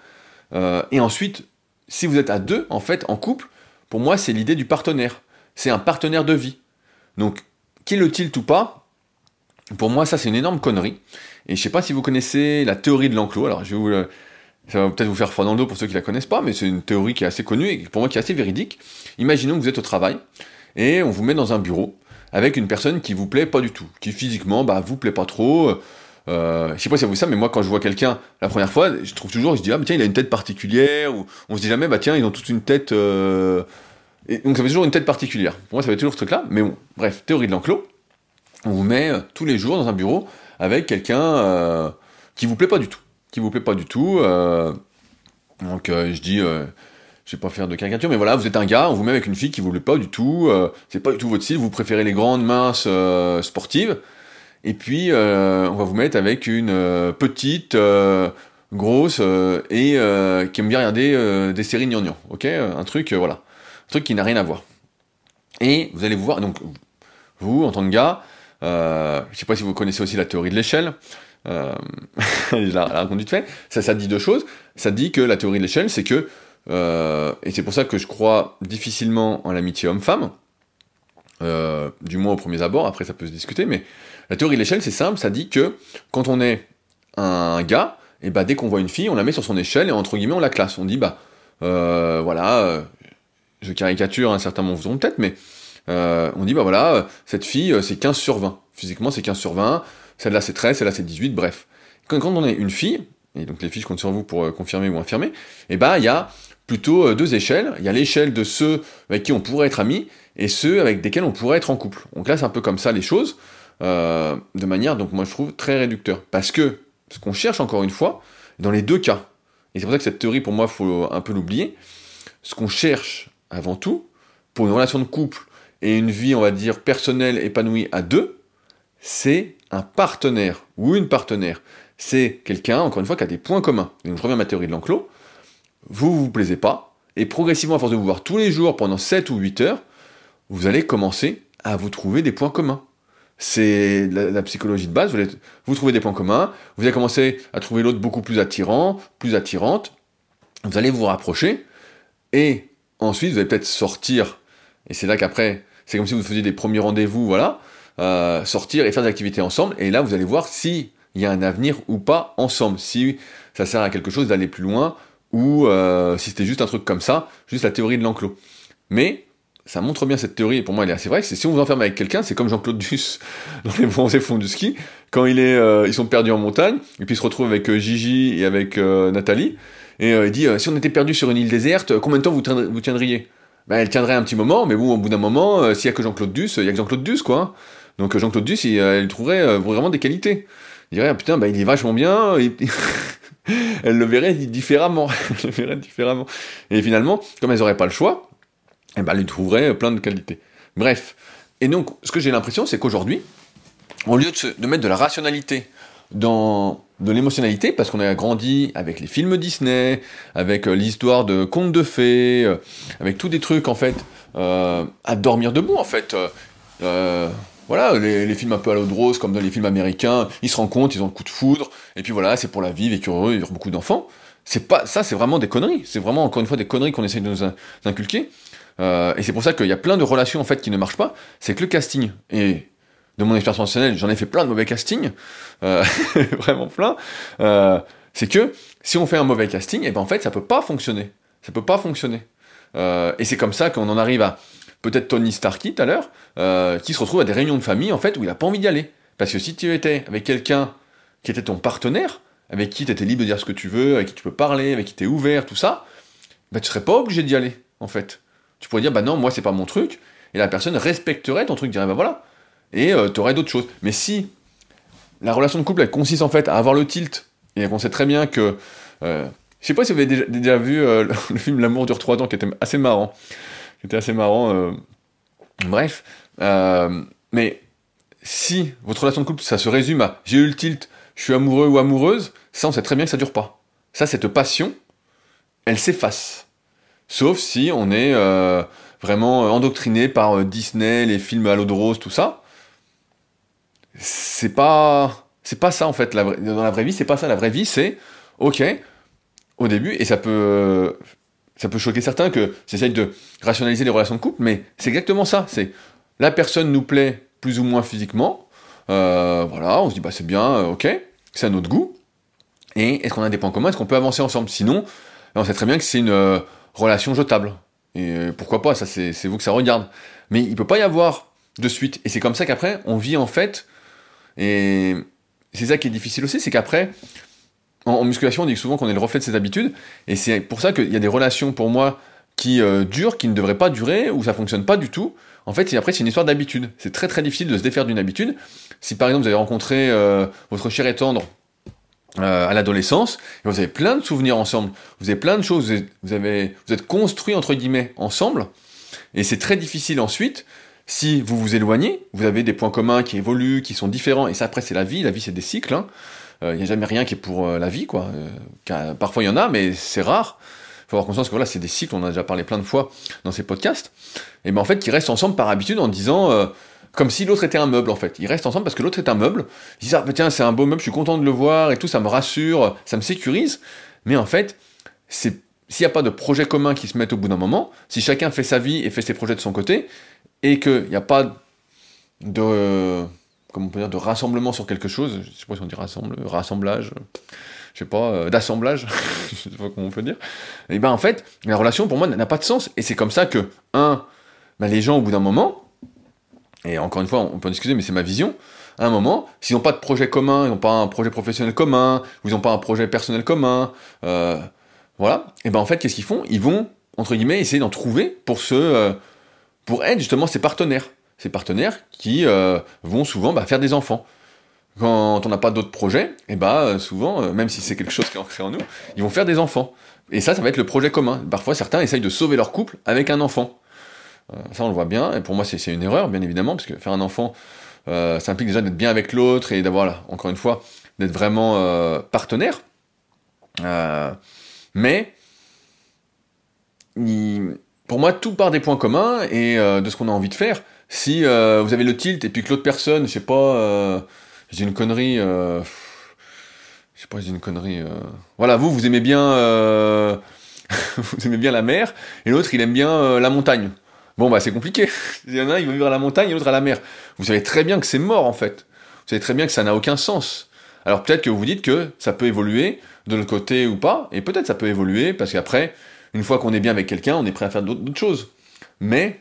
et ensuite, si vous êtes à deux, en fait, en couple, pour moi, c'est l'idée du partenaire. C'est un partenaire de vie. Donc, qu'il le tilt ou pas, pour moi, ça, c'est une énorme connerie. Et je sais pas si vous connaissez la théorie de l'enclos. Alors, je vais vous, ça va peut-être vous faire froid dans le dos pour ceux qui la connaissent pas, mais c'est une théorie qui est assez connue et pour moi qui est assez véridique. Imaginons que vous êtes au travail et on vous met dans un bureau avec une personne qui vous plaît pas du tout, qui physiquement, bah, vous plaît pas trop. Euh, je sais pas si vous ça, mais moi quand je vois quelqu'un la première fois, je trouve toujours, je dis ah tiens il a une tête particulière, ou on se dit jamais bah tiens ils ont toute une tête. Euh... Donc ça fait toujours une tête particulière. Pour moi ça fait toujours ce truc là, mais bon, bref, théorie de l'enclos. On vous met euh, tous les jours dans un bureau avec quelqu'un qui vous plaît pas du tout, qui vous plaît pas du tout. Donc je dis je vais pas faire de caricature, mais voilà, vous êtes un gars, on vous met avec une fille qui vous plaît pas du tout, c'est pas du tout votre style, vous préférez les grandes minces sportives, et puis, euh, on va vous mettre avec une euh, petite, euh, grosse, et qui aime bien regarder des séries gnangnan. Ok? Un truc, voilà. Un truc qui n'a rien à voir. Et vous allez vous voir, donc, vous, en tant que gars, je sais pas si vous connaissez aussi la théorie de l'échelle. je la, raconte fait. Ça, ça dit deux choses. Ça dit que la théorie de l'échelle, c'est que, et c'est pour ça que je crois difficilement en l'amitié homme-femme, du moins au premier abord, après ça peut se discuter, mais la théorie de l'échelle, c'est simple, ça dit que quand on est un gars, et bah dès qu'on voit une fille, on la met sur son échelle et entre guillemets on la classe. On dit bah euh, voilà, euh, je caricature un certain nombre de peut-être, mais euh, on dit bah voilà, cette fille c'est 15 sur 20. Physiquement c'est 15 sur 20, celle-là c'est 13, celle-là c'est 18, bref. Quand, on est une fille, et donc les filles je compte sur vous pour confirmer ou infirmer, et bah il y a plutôt deux échelles. Il y a l'échelle de ceux avec qui on pourrait être amis et ceux avec lesquels on pourrait être en couple. On classe un peu comme ça les choses. Euh, de manière, donc moi je trouve, très réducteur. Parce que ce qu'on cherche encore une fois, dans les deux cas, et c'est pour ça que cette théorie pour moi faut un peu l'oublier, ce qu'on cherche avant tout, pour une relation de couple et une vie, on va dire, personnelle, épanouie à deux, c'est un partenaire ou une partenaire. C'est quelqu'un, encore une fois, qui a des points communs. donc je reviens à ma théorie de l'enclos. Vous, vous vous plaisez pas, et progressivement, à force de vous voir tous les jours pendant 7 ou 8 heures, vous allez commencer à vous trouver des points communs c'est la, psychologie de base, vous, vous, trouvez des points communs, vous allez commencer à trouver l'autre beaucoup plus attirant, plus attirante, vous allez vous rapprocher, et ensuite vous allez peut-être sortir, et c'est là qu'après, c'est comme si vous faisiez des premiers rendez-vous, voilà, euh, sortir et faire des activités ensemble, et là vous allez voir si il y a un avenir ou pas ensemble, si ça sert à quelque chose d'aller plus loin, ou euh, si c'était juste un truc comme ça, juste la théorie de l'enclos. Mais ça montre bien cette théorie, et pour moi elle est assez vraie, c'est si on vous enferme avec quelqu'un, c'est comme Jean-Claude Duss dans les bronzés fonds du ski, quand euh, ils sont perdus en montagne, et puis ils se retrouvent avec euh, Gigi et avec euh, Nathalie, et il dit, si on était perdu sur une île déserte, combien de temps vous, tiendriez? Ben, Elle tiendrait un petit moment, mais bon, au bout d'un moment, s'il y a que Jean-Claude Duss, il y a que Jean-Claude Duss, quoi. Donc Jean-Claude Duss, il trouverait vraiment des qualités. Il dirait, ah, putain, ben, il est vachement bien, elle le verrait différemment. elle le verrait différemment. Et finalement, comme elles n'auraient pas le choix, eh ben, elle trouverait plein de qualités. Bref. Et donc, ce que j'ai l'impression, c'est qu'aujourd'hui, au lieu de, mettre de la rationalité dans de l'émotionnalité, parce qu'on a grandi avec les films Disney, avec euh, l'histoire de contes de fées, euh, avec tous des trucs, en fait, euh, à dormir debout, en fait. voilà, les, films un peu à l'eau de rose, comme dans les films américains, ils se rencontrent, ils ont le coup de foudre, et puis voilà, c'est pour la vie, vécu heureux, il y beaucoup d'enfants. C'est pas, ça, c'est vraiment des conneries. C'est vraiment, encore une fois, des conneries qu'on essaie de nous inculquer. Euh, et c'est pour ça qu'il y a plein de relations, en fait, qui ne marchent pas. C'est que le casting. Et de mon expérience professionnelle, j'en ai fait plein de mauvais castings. Euh, vraiment plein. Euh, c'est que, si on fait un mauvais casting, et eh ben, en fait, ça peut pas fonctionner. Ça peut pas fonctionner. et c'est comme ça qu'on en arrive à, peut-être Tony Starkey tout à l'heure, qui se retrouve à des réunions de famille en fait où il n'a pas envie d'y aller. Parce que si tu étais avec quelqu'un qui était ton partenaire, avec qui tu étais libre de dire ce que tu veux, avec qui tu peux parler, avec qui tu es ouvert, tout ça, bah tu serais pas obligé d'y aller, en fait. Tu pourrais dire, bah non, moi c'est pas mon truc, et la personne respecterait ton truc, dirait, bah voilà, et euh, tu d'autres choses. Mais si la relation de couple, elle consiste en fait à avoir le tilt, et qu'on sait très bien que. Euh, je sais pas si vous avez déjà, vu le, le, film L'amour dure trois ans, qui était assez marrant c'était assez marrant. Euh. Bref, euh, mais si votre relation de couple, ça se résume à j'ai eu le tilt, je suis amoureux ou amoureuse, ça on sait très bien que ça dure pas. Ça, cette passion, elle s'efface. Sauf si on est euh, vraiment endoctriné par Disney, les films à l'eau de rose, tout ça. C'est pas, c'est pas ça en fait. dans la vraie vie, c'est pas ça. La vraie vie, c'est ok au début, et ça peut ça peut choquer certains que j'essaye de rationaliser les relations de couple, mais c'est exactement ça. C'est la personne nous plaît plus ou moins physiquement. Euh, voilà, on se dit bah c'est bien, euh, ok, c'est à notre goût. Et est-ce qu'on a des points communs? Est-ce qu'on peut avancer ensemble? Sinon, on sait très bien que c'est une euh, relation jetable. Et pourquoi pas Ça, c'est vous que ça regarde. Mais il peut pas y avoir de suite. Et c'est comme ça qu'après, on vit en fait. Et c'est ça qui est difficile aussi, c'est qu'après, en, musculation, on dit souvent qu'on est le reflet de ses habitudes, et c'est pour ça qu'il y a des relations pour moi qui euh, durent, qui ne devraient pas durer, ou ça fonctionne pas du tout. En fait, après, c'est une histoire d'habitude. C'est très très difficile de se défaire d'une habitude. Si par exemple vous avez rencontré euh, votre cher et tendre euh, à l'adolescence, et vous avez plein de souvenirs ensemble, vous avez plein de choses, vous, avez, vous êtes construits entre guillemets ensemble, et c'est très difficile ensuite si vous vous éloignez, vous avez des points communs qui évoluent, qui sont différents, et ça après c'est la vie, la vie c'est des cycles, hein. Il euh, n'y a jamais rien qui est pour euh, la vie, quoi. Euh, parfois il y en a, mais c'est rare. Il faut avoir conscience que voilà, c'est des cycles, on en a déjà parlé plein de fois dans ces podcasts. Et ben en fait, ils restent ensemble par habitude en disant comme si l'autre était un meuble en fait. Ils restent ensemble parce que l'autre est un meuble. Ils disent ah bah, tiens c'est un beau meuble, je suis content de le voir et tout, ça me rassure, ça me sécurise. Mais en fait, s'il n'y a pas de projet commun qui se met au bout d'un moment, si chacun fait sa vie et fait ses projets de son côté, et qu'il n'y a pas de comment on peut dire, de rassemblement sur quelque chose, je sais pas si on dit rassemble, rassemblage, je sais pas, euh, d'assemblage, je sais pas comment on peut dire, et ben en fait, la relation pour moi n'a pas de sens, et c'est comme ça que, un, ben, les gens au bout d'un moment, et encore une fois, on peut en discuter, mais c'est ma vision, à un moment, s'ils n'ont pas de projet commun, ils n'ont pas un projet professionnel commun, ou ils n'ont pas un projet personnel commun, euh, voilà, et ben en fait, qu'est-ce qu'ils font? Ils vont, entre guillemets, essayer d'en trouver pour se, euh, pour être justement ses partenaires ces partenaires qui euh, vont souvent bah, faire des enfants. Quand on n'a pas d'autres projets, et euh, souvent, même si c'est quelque chose qui est ancré en nous, ils vont faire des enfants. Et ça, ça va être le projet commun. Parfois, certains essayent de sauver leur couple avec un enfant. Ça, on le voit bien. Et pour moi, c'est une erreur, bien évidemment, parce que faire un enfant, ça implique déjà d'être bien avec l'autre et d'avoir, encore une fois, d'être vraiment partenaire. mais pour moi, tout part des points communs et de ce qu'on a envie de faire. Si euh, vous avez le tilt et puis que l'autre personne, je sais pas, euh, j'ai une connerie, euh, je sais pas, j'ai une connerie. Euh, voilà, vous, vous aimez bien, euh, vous aimez bien la mer et l'autre, il aime bien la montagne. Bon, bah c'est compliqué. Il y en a un, il veut vivre à la montagne et l'autre à la mer. Vous savez très bien que c'est mort en fait. Vous savez très bien que ça n'a aucun sens. Alors peut-être que vous dites que ça peut évoluer de l'autre côté ou pas, et peut-être ça peut évoluer parce qu'après, une fois qu'on est bien avec quelqu'un, on est prêt à faire d'autres choses. Mais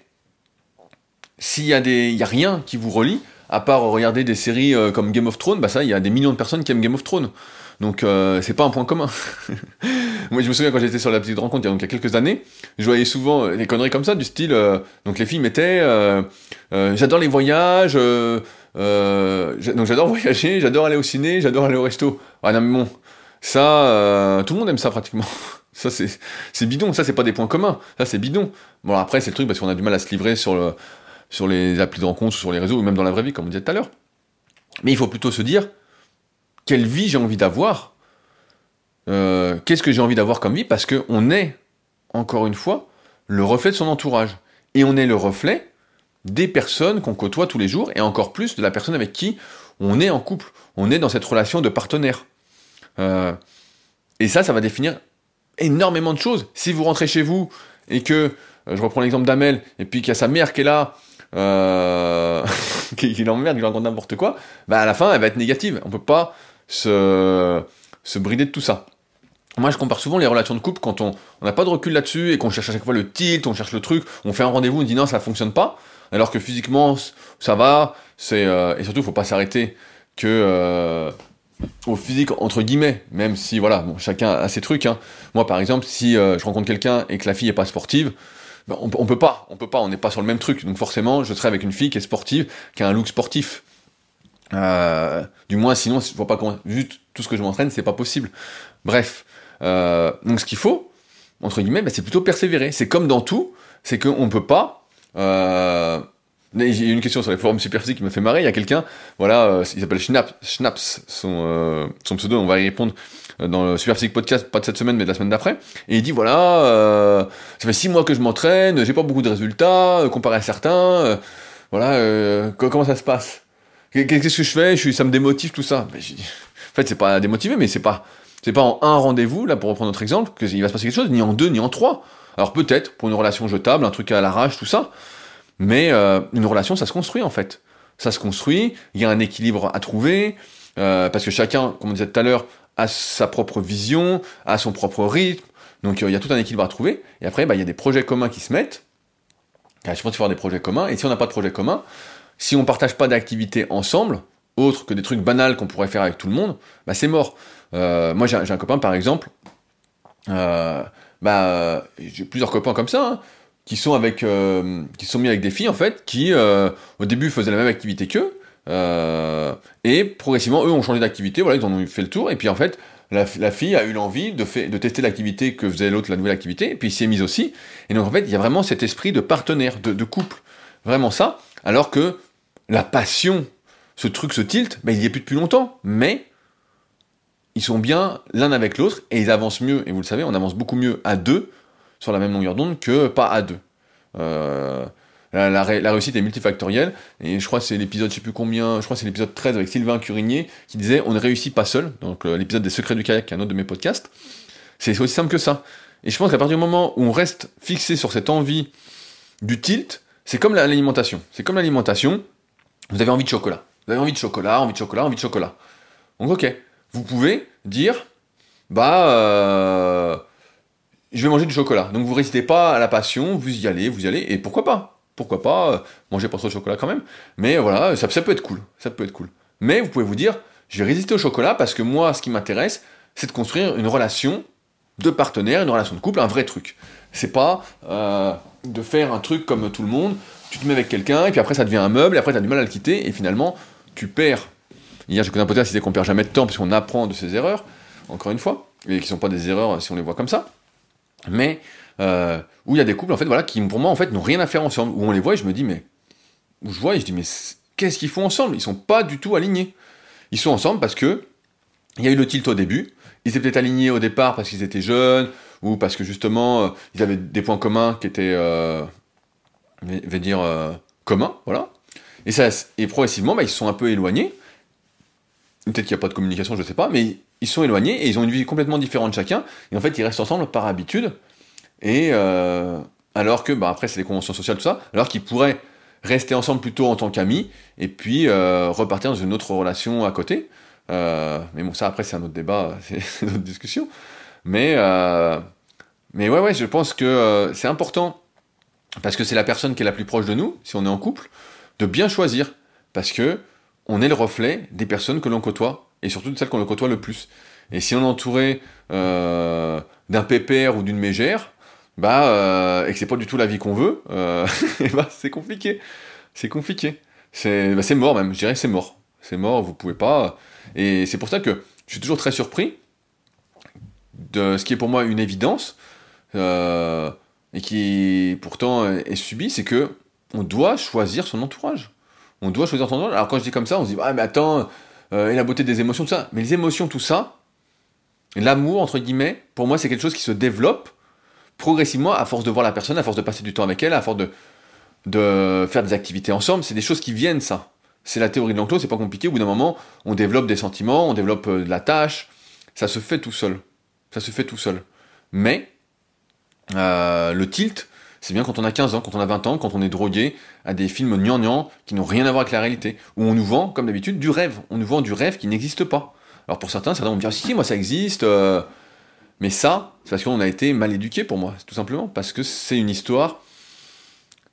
s'il y a des, il y a rien qui vous relie, à part regarder des séries euh, comme Game of Thrones, bah ça, il y a des millions de personnes qui aiment Game of Thrones. Donc euh, c'est pas un point commun. Moi je me souviens quand j'étais sur la petite rencontre il y a, quelques années, je voyais souvent euh, des conneries comme ça du style donc les filles mettaient j'adore les voyages donc j'adore voyager, j'adore aller au ciné, j'adore aller au resto. Ah non mais bon, ça tout le monde aime ça pratiquement. Ça c'est bidon, ça c'est pas des points communs, ça c'est bidon. Bon après c'est le truc parce qu'on a du mal à se livrer sur sur les applis de rencontre, sur les réseaux, ou même dans la vraie vie, comme on disait tout à l'heure. Mais il faut plutôt se dire, quelle vie j'ai envie d'avoir euh, Qu'est-ce que j'ai envie d'avoir comme vie? Parce qu'on est, encore une fois, le reflet de son entourage. Et on est le reflet des personnes qu'on côtoie tous les jours, et encore plus de la personne avec qui on est en couple, on est dans cette relation de partenaire. Euh, et ça, ça va définir énormément de choses. Si vous rentrez chez vous et que, euh, je reprends l'exemple d'Amel, et puis qu'il y a sa mère qui est là, euh, qui, l'emmerde, qui raconte n'importe quoi, bah à la fin, elle va être négative. On peut pas se, se brider de tout ça. Moi, je compare souvent les relations de couple quand on n'a pas de recul là-dessus et qu'on cherche à chaque fois le tilt, on cherche le truc, on fait un rendez-vous, on dit non, ça fonctionne pas, alors que physiquement, ça va, c'est euh, et surtout, faut pas s'arrêter que euh, au physique entre guillemets, même si voilà, chacun a ses trucs. Hein. Moi, par exemple, si euh, je rencontre quelqu'un et que la fille est pas sportive, ben, on, on peut pas, on peut pas, on n'est pas sur le même truc. Donc forcément, je serai avec une fille qui est sportive, qui a un look sportif. Euh, du moins, sinon, je vois pas comment. Vu tout ce que je m'entraîne, c'est pas possible. Bref, euh, donc ce qu'il faut, entre guillemets, ben, c'est plutôt persévérer. C'est comme dans tout, c'est qu'on peut pas. Euh, j'ai une question sur les forums superphysiques qui m'a fait marrer. Il y a quelqu'un, voilà, euh, il s'appelle Schnaps, son, euh, son pseudo, on va y répondre dans le Superphysique Podcast, pas de cette semaine, mais de la semaine d'après. Et il dit, voilà, ça fait six mois que je m'entraîne, j'ai pas beaucoup de résultats, comparé à certains, voilà, comment ça se passe? Qu'est-ce que je fais? Je suis, Ça me démotive, tout ça. En fait, c'est pas démotivé, mais c'est pas, c'est pas en un rendez-vous, là, pour reprendre notre exemple, qu'il va se passer quelque chose, ni en deux, ni en trois. Alors peut-être, pour une relation jetable, un truc à l'arrache, tout ça, mais euh, une relation, ça se construit en fait. Ça se construit, il y a un équilibre à trouver, euh, parce que chacun, comme on disait tout à l'heure, a sa propre vision, a son propre rythme, donc euh, il y a tout un équilibre à trouver, et après, bah, il y a des projets communs qui se mettent, je pense qu'il faut avoir des projets communs, et si on n'a pas de projet commun, si on partage pas d'activités ensemble, autre que des trucs banals qu'on pourrait faire avec tout le monde, bah c'est mort. Euh, moi j'ai un copain par exemple, euh, bah j'ai plusieurs copains comme ça, hein, qui sont avec, euh, qui sont mis avec des filles en fait, qui euh, au début faisaient la même activité qu'eux, euh, et progressivement eux ont changé d'activité, voilà ils en ont fait le tour, et puis en fait la, fille a eu l'envie de, de tester l'activité que faisait l'autre, la nouvelle activité, et puis il s'y est mise aussi, et donc en fait il y a vraiment cet esprit de partenaire, de couple, vraiment ça, alors que la passion, ce truc, ce tilt, ben, il y est plus depuis longtemps, mais ils sont bien l'un avec l'autre et ils avancent mieux. Et vous le savez, on avance beaucoup mieux à deux sur la même longueur d'onde que pas à deux. Euh, la, réussite est multifactorielle et je crois que c'est l'épisode, je sais plus combien, je crois que c'est l'épisode 13 avec Sylvain Curigné qui disait on ne réussit pas seul. Donc euh, l'épisode des secrets du kayak, un autre de mes podcasts. C'est aussi simple que ça. Et je pense qu'à partir du moment où on reste fixé sur cette envie du tilt, c'est comme l'alimentation. C'est comme l'alimentation. Vous avez envie de chocolat. Vous avez envie de chocolat, envie de chocolat, envie de chocolat. Donc ok, vous pouvez dire, bah, euh, je vais manger du chocolat. Donc vous résistez pas à la passion, vous y allez, vous y allez, et pourquoi pas? Pourquoi pas euh, manger pas trop de chocolat quand même Mais voilà, ça, peut être cool, ça peut être cool. Mais vous pouvez vous dire, je vais résister au chocolat parce que moi, ce qui m'intéresse, c'est de construire une relation de partenaire, une relation de couple, un vrai truc. C'est pas euh, de faire un truc comme tout le monde, tu te mets avec quelqu'un, et puis après ça devient un meuble, et après tu as du mal à le quitter, et finalement, tu perds. Hier, j'ai connu un podcast qui disait qu'on perd jamais de temps, parce qu'on apprend de ses erreurs, encore une fois, et qui sont pas des erreurs si on les voit comme ça. Mais, euh, où il y a des couples, en fait, voilà, qui, pour moi, en fait, n'ont rien à faire ensemble, où on les voit, et je me dis, mais, où je vois, et je dis, mais qu'est-ce qu'ils font ensemble? Ils sont pas du tout alignés. Ils sont ensemble parce que, il y a eu le tilt au début, ils étaient peut-être alignés au départ parce qu'ils étaient jeunes, ou parce que justement, euh, ils avaient des points communs qui étaient, euh, vais dire, euh, communs, voilà. Et, ça, et progressivement, bah, ils sont un peu éloignés. Peut-être qu'il n'y a pas de communication, je ne sais pas, mais ils sont éloignés et ils ont une vie complètement différente chacun. Et en fait, ils restent ensemble par habitude. Et euh, alors que, bah, après, c'est les conventions sociales, tout ça, alors qu'ils pourraient rester ensemble plutôt en tant qu'amis et puis euh, repartir dans une autre relation à côté. Euh, mais bon, ça, après, c'est un autre débat, c'est une autre discussion. Mais, euh, mais ouais, ouais, je pense que euh, c'est important, parce que c'est la personne qui est la plus proche de nous, si on est en couple, de bien choisir, parce que on est le reflet des personnes que l'on côtoie, et surtout de celles qu'on le côtoie le plus. Et si on est entouré euh, d'un pépère ou d'une mégère, bah, euh, et que c'est pas du tout la vie qu'on veut, euh, bah, c'est compliqué. C'est compliqué. C'est bah, mort même, je dirais c'est mort. C'est mort, vous pouvez pas. Et c'est pour ça que je suis toujours très surpris de ce qui est pour moi une évidence, euh, et qui pourtant est subi, c'est que on doit choisir son entourage. On doit choisir son entourage. Alors quand je dis comme ça, on se dit, ah mais attends, euh, et la beauté des émotions, tout ça. Mais les émotions, tout ça, l'amour, entre guillemets, pour moi, c'est quelque chose qui se développe progressivement à force de voir la personne, à force de passer du temps avec elle, à force de de faire des activités ensemble, c'est des choses qui viennent, ça. C'est la théorie de l'enclos, c'est pas compliqué. Au bout d'un moment, on développe des sentiments, on développe euh, de la tâche. Ça se fait tout seul. Ça se fait tout seul. Mais, euh, le tilt, c'est bien quand on a 15 ans, quand on a 20 ans, quand on est drogué à des films gnangnang qui n'ont rien à voir avec la réalité. Où on nous vend, comme d'habitude, du rêve. On nous vend du rêve qui n'existe pas. Alors pour certains, certains vont me dire, si, moi ça existe. Euh. Mais ça, c'est parce qu'on a été mal éduqué pour moi, tout simplement. Parce que c'est une histoire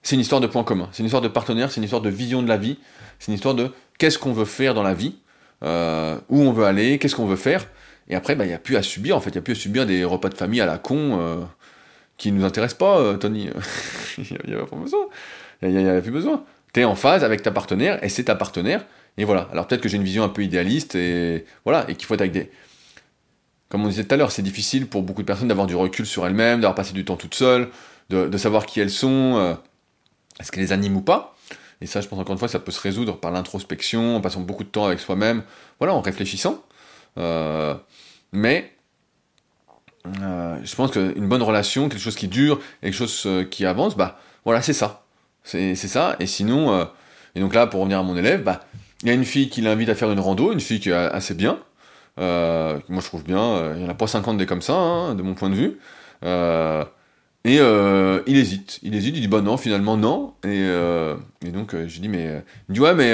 c'est une histoire de points communs, c'est une histoire de partenaire, c'est une histoire de vision de la vie, c'est une histoire de qu'est-ce qu'on veut faire dans la vie, euh, où on veut aller, qu'est-ce qu'on veut faire. Et après, bah, il n'y a plus à subir, en fait, il n'y a plus à subir des repas de famille à la con qui nous intéressent pas, euh, Tony. Il n'y a, pas besoin. Il n'y a, plus besoin. Tu es en phase avec ta partenaire, et c'est ta partenaire. Et voilà. Alors peut-être que j'ai une vision un peu idéaliste, et voilà, et qu'il faut être avec des. Comme on disait tout à l'heure, c'est difficile pour beaucoup de personnes d'avoir du recul sur elles-mêmes, d'avoir passé du temps toutes seules, de, savoir qui elles sont est-ce qu'elle les anime ou pas Et ça, je pense encore une fois, ça peut se résoudre par l'introspection, en passant beaucoup de temps avec soi-même, voilà, en réfléchissant. Euh, mais euh, je pense qu'une bonne relation, quelque chose qui dure, quelque chose euh, qui avance, bah voilà, c'est ça. C'est ça. Et sinon, et donc là, pour revenir à mon élève, bah il y a une fille qui l'invite à faire une rando, une fille qui est assez bien. moi, je trouve bien. Il n'y en a pas 50 des comme ça, hein, de mon point de vue. Et euh, il hésite, il hésite, il dit bah non, finalement non. Et, euh, et donc euh, je dis mais, il dit ouais mais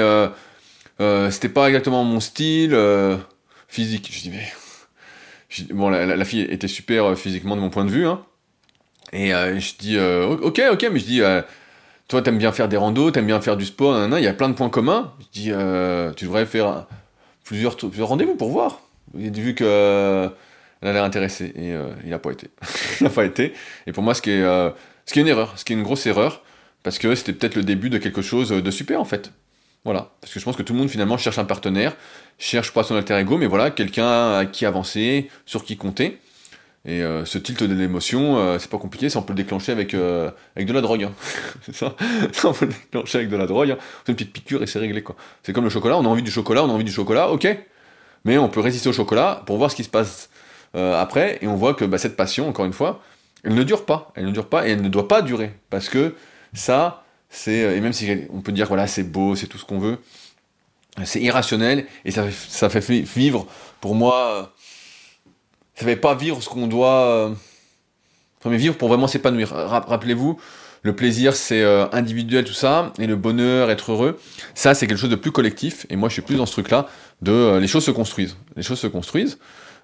c'était pas exactement mon style physique. Je dis mais bon la, fille était super physiquement de mon point de vue hein. Et je dis ok ok mais je dis toi t'aimes bien faire des randos, t'aimes bien faire du sport, il y a plein de points communs. Je dis tu devrais faire plusieurs, rendez-vous pour voir. Vu que elle a l'air intéressée. Et euh, il n'a pas été. il n'a pas été. Et pour moi, ce qui, est, euh, ce qui est une erreur, ce qui est une grosse erreur, parce que c'était peut-être le début de quelque chose de super en fait. Voilà. Parce que je pense que tout le monde finalement cherche un partenaire, cherche pas son alter ego, mais voilà, quelqu'un à qui avancer, sur qui compter. Et euh, ce tilt de l'émotion, c'est pas compliqué, ça on peut le déclencher avec, avec de la drogue. Hein. c'est ça, on peut le déclencher avec de la drogue. Hein. C'est une petite piqûre et c'est réglé quoi. C'est comme le chocolat, on a envie du chocolat, on a envie du chocolat, ok. Mais on peut résister au chocolat pour voir ce qui se passe euh, après, et on voit que bah, cette passion, encore une fois, elle ne dure pas, elle ne dure pas et elle ne doit pas durer, parce que ça, euh, et même si on peut dire, voilà, c'est beau, c'est tout ce qu'on veut, c'est irrationnel, et ça, ça fait vivre, pour moi, ça fait pas vivre ce qu'on doit, enfin, mais vivre pour vraiment s'épanouir. Rappelez-vous, le plaisir c'est euh, individuel tout ça et le bonheur être heureux ça c'est quelque chose de plus collectif et moi je suis plus dans ce truc là de les choses se construisent les choses se construisent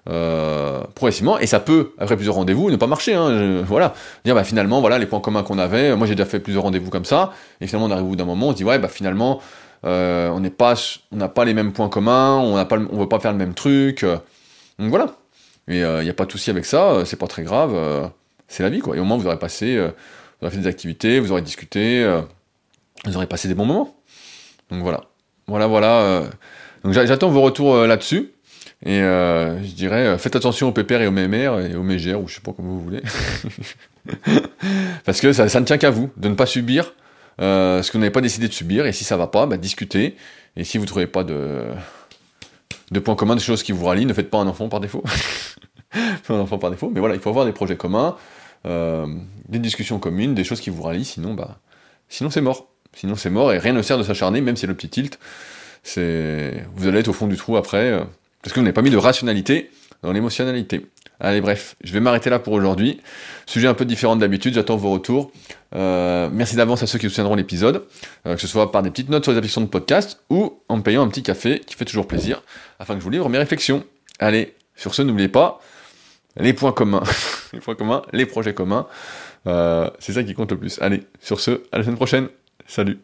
euh, progressivement, et ça peut, après plusieurs rendez-vous, ne pas marcher. Hein, voilà, dire bah finalement, voilà les points communs qu'on avait. Moi, j'ai déjà fait plusieurs rendez-vous comme ça, et finalement, on arrive au bout d'un moment, on se dit ouais, bah finalement, euh, on n'est pas, on n'a pas les mêmes points communs, on n'a pas, on veut pas faire le même truc. Euh. donc voilà. Et il euh, n'y a pas de souci avec ça, c'est pas très grave, c'est la vie quoi. Et au moins, vous aurez passé, vous aurez fait des activités, vous aurez discuté, vous aurez passé des bons moments. Donc voilà, voilà, voilà. donc j'attends vos retours là-dessus. Et euh, je dirais, euh, faites attention aux pépères et aux mémères et aux mégères, ou je sais pas comment vous voulez. Parce que ça, ne tient qu'à vous, de ne pas subir euh, ce que vous n'avez pas décidé de subir, et si ça va pas, bah, discutez. Et si vous trouvez pas de, de points communs, de choses qui vous rallient, ne faites pas un enfant par défaut. un enfant par défaut, mais voilà, il faut avoir des projets communs, des discussions communes, des choses qui vous rallient, sinon, bah, sinon c'est mort. Sinon c'est mort et rien ne sert de s'acharner, même si c'est le petit tilt. Vous allez être au fond du trou après. Parce que vous n'avez pas mis de rationalité dans l'émotionnalité. Allez, bref, je vais m'arrêter là pour aujourd'hui. Sujet un peu différent d'habitude, j'attends vos retours. Euh, merci d'avance à ceux qui soutiendront l'épisode, euh, que ce soit par des petites notes sur les applications de podcast ou en me payant un petit café qui fait toujours plaisir, afin que je vous livre mes réflexions. Allez, sur ce, n'oubliez pas les points communs, les points communs, les projets communs. Euh, c'est ça qui compte le plus. Allez, sur ce, à la semaine prochaine. Salut.